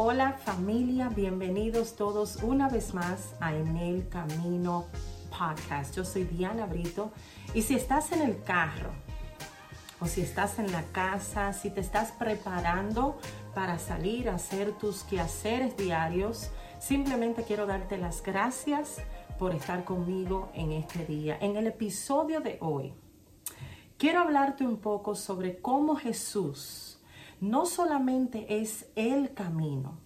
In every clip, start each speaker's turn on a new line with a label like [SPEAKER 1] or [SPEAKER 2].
[SPEAKER 1] Hola familia, bienvenidos todos una vez más a En el Camino Podcast. Yo soy Diana Brito y si estás en el carro o si estás en la casa, si te estás preparando para salir a hacer tus quehaceres diarios, simplemente quiero darte las gracias por estar conmigo en este día. En el episodio de hoy, quiero hablarte un poco sobre cómo Jesús no solamente es el camino,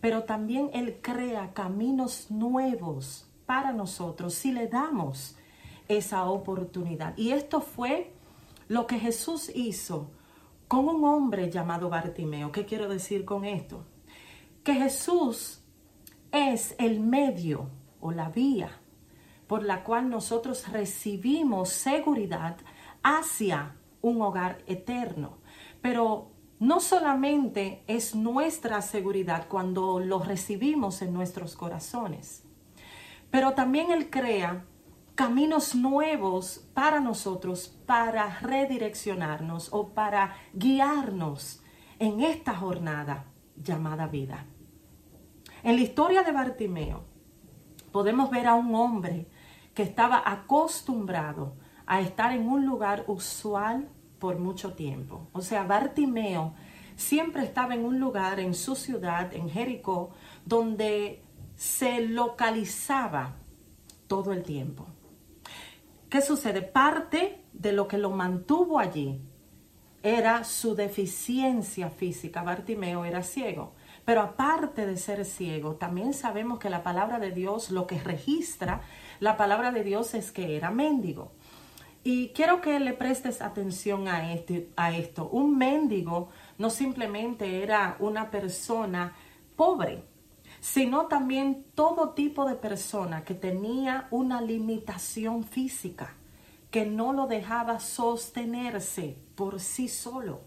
[SPEAKER 1] pero también Él crea caminos nuevos para nosotros si le damos esa oportunidad. Y esto fue lo que Jesús hizo con un hombre llamado Bartimeo. ¿Qué quiero decir con esto? Que Jesús es el medio o la vía por la cual nosotros recibimos seguridad hacia un hogar eterno. Pero no solamente es nuestra seguridad cuando lo recibimos en nuestros corazones, pero también Él crea caminos nuevos para nosotros, para redireccionarnos o para guiarnos en esta jornada llamada vida. En la historia de Bartimeo podemos ver a un hombre que estaba acostumbrado a estar en un lugar usual por mucho tiempo. O sea, Bartimeo siempre estaba en un lugar en su ciudad, en Jericó, donde se localizaba todo el tiempo. ¿Qué sucede? Parte de lo que lo mantuvo allí era su deficiencia física. Bartimeo era ciego. Pero aparte de ser ciego, también sabemos que la palabra de Dios, lo que registra la palabra de Dios es que era mendigo. Y quiero que le prestes atención a, este, a esto. Un mendigo no simplemente era una persona pobre, sino también todo tipo de persona que tenía una limitación física, que no lo dejaba sostenerse por sí solo.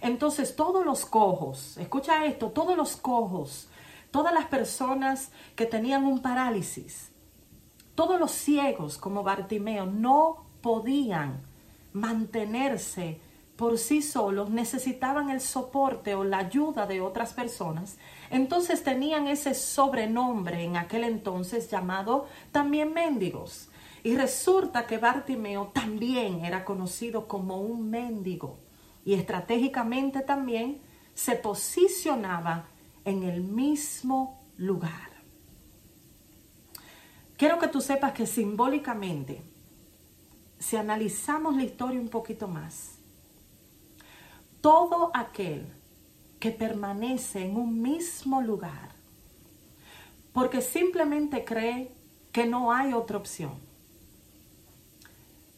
[SPEAKER 1] Entonces todos los cojos, escucha esto, todos los cojos, todas las personas que tenían un parálisis, todos los ciegos como Bartimeo no podían mantenerse por sí solos, necesitaban el soporte o la ayuda de otras personas, entonces tenían ese sobrenombre en aquel entonces llamado también mendigos. Y resulta que Bartimeo también era conocido como un mendigo y estratégicamente también se posicionaba en el mismo lugar. Quiero que tú sepas que simbólicamente si analizamos la historia un poquito más, todo aquel que permanece en un mismo lugar, porque simplemente cree que no hay otra opción,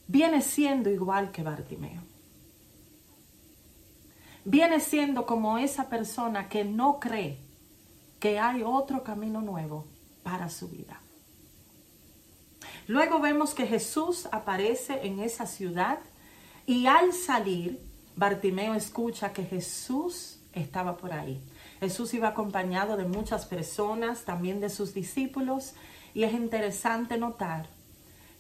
[SPEAKER 1] viene siendo igual que Bartimeo. Viene siendo como esa persona que no cree que hay otro camino nuevo para su vida. Luego vemos que Jesús aparece en esa ciudad y al salir, Bartimeo escucha que Jesús estaba por ahí. Jesús iba acompañado de muchas personas, también de sus discípulos, y es interesante notar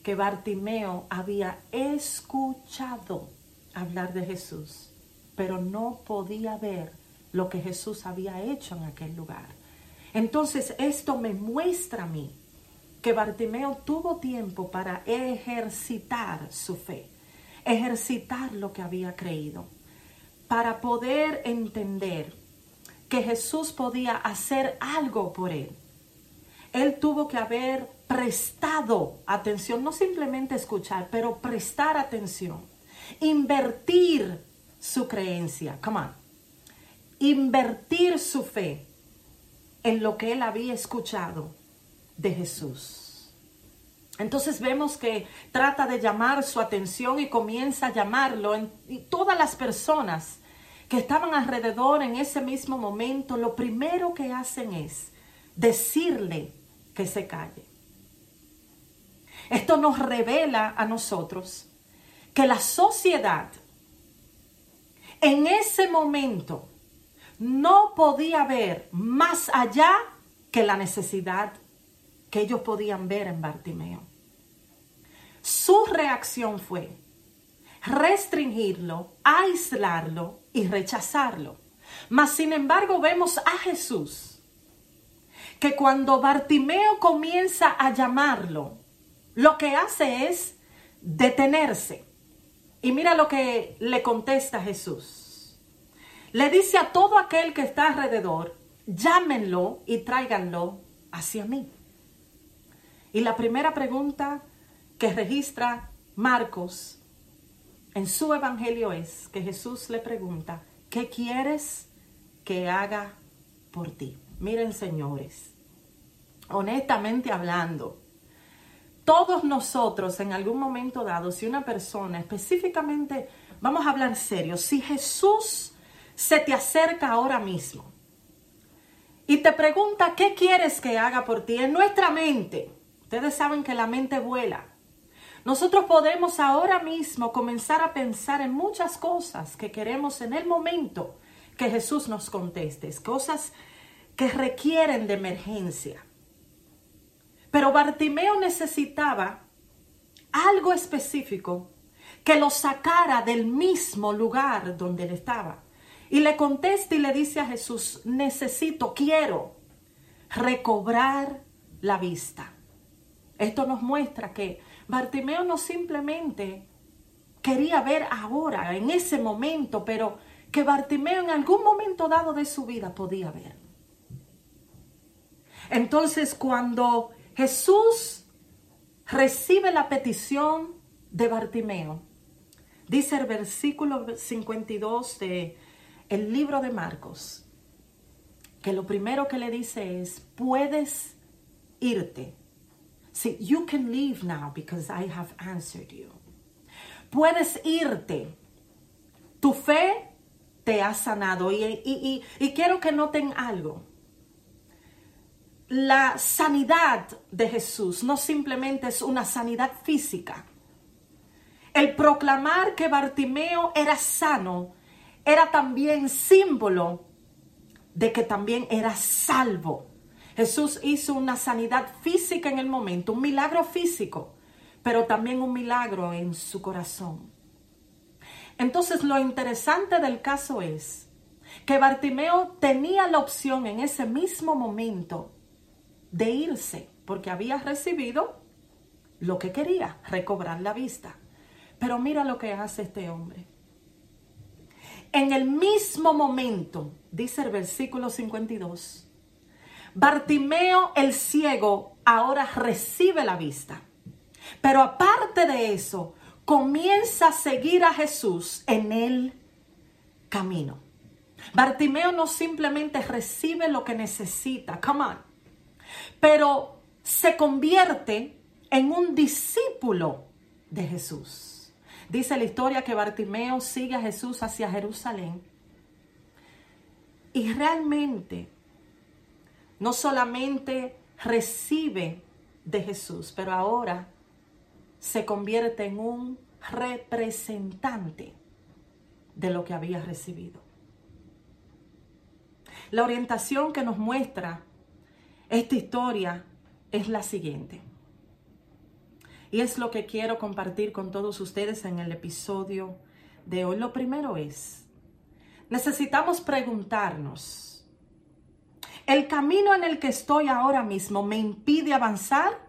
[SPEAKER 1] que Bartimeo había escuchado hablar de Jesús, pero no podía ver lo que Jesús había hecho en aquel lugar. Entonces esto me muestra a mí que Bartimeo tuvo tiempo para ejercitar su fe, ejercitar lo que había creído, para poder entender que Jesús podía hacer algo por él. Él tuvo que haber prestado atención, no simplemente escuchar, pero prestar atención, invertir su creencia, come on, invertir su fe en lo que él había escuchado de Jesús. Entonces vemos que trata de llamar su atención y comienza a llamarlo. y todas las personas que estaban alrededor en ese mismo momento, lo primero que hacen es decirle que se calle. Esto nos revela a nosotros que la sociedad en ese momento no podía ver más allá que la necesidad que ellos podían ver en Bartimeo. Su reacción fue restringirlo, aislarlo y rechazarlo. Mas sin embargo vemos a Jesús que cuando Bartimeo comienza a llamarlo, lo que hace es detenerse. Y mira lo que le contesta Jesús. Le dice a todo aquel que está alrededor, llámenlo y tráiganlo hacia mí. Y la primera pregunta que registra Marcos en su evangelio es que Jesús le pregunta, ¿qué quieres que haga por ti? Miren, señores, honestamente hablando, todos nosotros en algún momento dado, si una persona específicamente, vamos a hablar serio, si Jesús se te acerca ahora mismo y te pregunta qué quieres que haga por ti en nuestra mente, ustedes saben que la mente vuela. Nosotros podemos ahora mismo comenzar a pensar en muchas cosas que queremos en el momento que Jesús nos conteste, cosas que requieren de emergencia. Pero Bartimeo necesitaba algo específico que lo sacara del mismo lugar donde él estaba. Y le contesta y le dice a Jesús, necesito, quiero recobrar la vista. Esto nos muestra que Bartimeo no simplemente quería ver ahora, en ese momento, pero que Bartimeo en algún momento dado de su vida podía ver. Entonces cuando Jesús recibe la petición de Bartimeo. Dice el versículo 52 de el libro de Marcos que lo primero que le dice es, puedes irte. See, you can leave now because I have answered you. Puedes irte. Tu fe te ha sanado. Y, y, y quiero que noten algo la sanidad de Jesús no simplemente es una sanidad física. El proclamar que Bartimeo era sano era también símbolo de que también era salvo. Jesús hizo una sanidad física en el momento, un milagro físico, pero también un milagro en su corazón. Entonces lo interesante del caso es que Bartimeo tenía la opción en ese mismo momento de irse porque había recibido lo que quería, recobrar la vista. Pero mira lo que hace este hombre. En el mismo momento, dice el versículo 52, Bartimeo el ciego ahora recibe la vista. Pero aparte de eso, comienza a seguir a Jesús en el camino. Bartimeo no simplemente recibe lo que necesita, come on, pero se convierte en un discípulo de Jesús. Dice la historia que Bartimeo sigue a Jesús hacia Jerusalén y realmente no solamente recibe de Jesús, pero ahora se convierte en un representante de lo que había recibido. La orientación que nos muestra esta historia es la siguiente. Y es lo que quiero compartir con todos ustedes en el episodio de hoy. Lo primero es, necesitamos preguntarnos, ¿el camino en el que estoy ahora mismo me impide avanzar?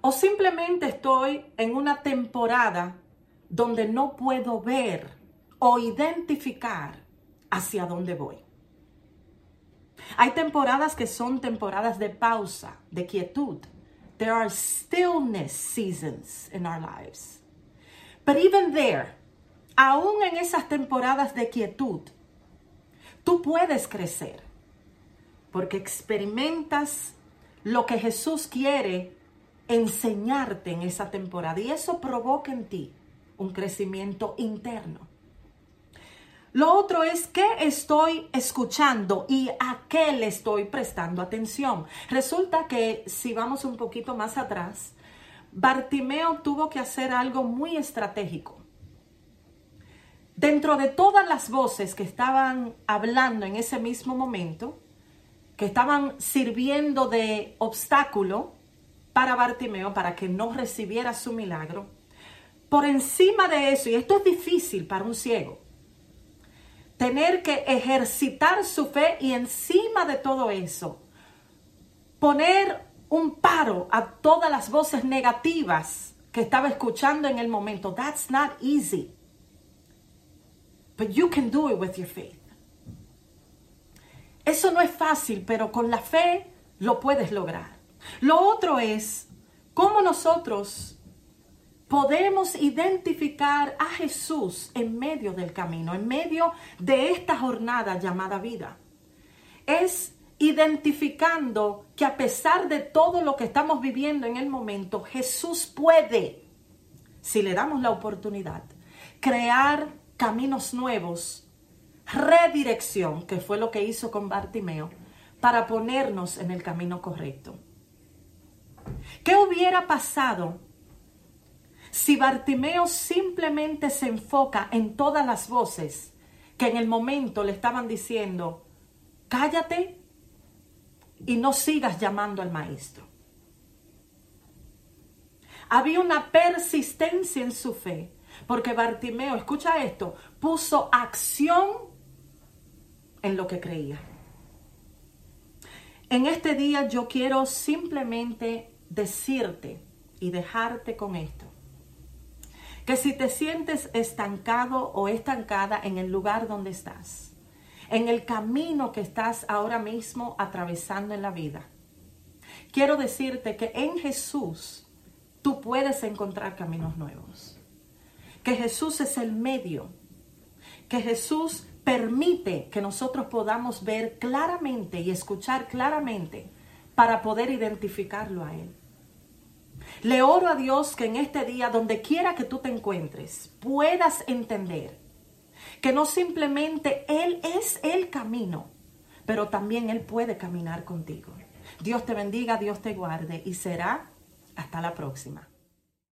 [SPEAKER 1] ¿O simplemente estoy en una temporada donde no puedo ver o identificar hacia dónde voy? Hay temporadas que son temporadas de pausa, de quietud. There are stillness seasons in our lives. But even there, aún en esas temporadas de quietud, tú puedes crecer porque experimentas lo que Jesús quiere enseñarte en esa temporada y eso provoca en ti un crecimiento interno. Lo otro es qué estoy escuchando y a qué le estoy prestando atención. Resulta que si vamos un poquito más atrás, Bartimeo tuvo que hacer algo muy estratégico. Dentro de todas las voces que estaban hablando en ese mismo momento, que estaban sirviendo de obstáculo para Bartimeo para que no recibiera su milagro, por encima de eso, y esto es difícil para un ciego, tener que ejercitar su fe y encima de todo eso, poner un paro a todas las voces negativas que estaba escuchando en el momento. That's not easy. But you can do it with your faith. Eso no es fácil, pero con la fe lo puedes lograr. Lo otro es cómo nosotros podemos identificar a Jesús en medio del camino, en medio de esta jornada llamada vida. Es identificando que a pesar de todo lo que estamos viviendo en el momento, Jesús puede, si le damos la oportunidad, crear caminos nuevos, redirección, que fue lo que hizo con Bartimeo, para ponernos en el camino correcto. ¿Qué hubiera pasado si Bartimeo simplemente se enfoca en todas las voces que en el momento le estaban diciendo, cállate y no sigas llamando al maestro. Había una persistencia en su fe, porque Bartimeo, escucha esto, puso acción en lo que creía. En este día yo quiero simplemente decirte y dejarte con esto. Que si te sientes estancado o estancada en el lugar donde estás, en el camino que estás ahora mismo atravesando en la vida. Quiero decirte que en Jesús tú puedes encontrar caminos nuevos. Que Jesús es el medio. Que Jesús permite que nosotros podamos ver claramente y escuchar claramente para poder identificarlo a Él. Le oro a Dios que en este día, donde quiera que tú te encuentres, puedas entender que no simplemente Él es el camino, pero también Él puede caminar contigo. Dios te bendiga, Dios te guarde y será hasta la próxima.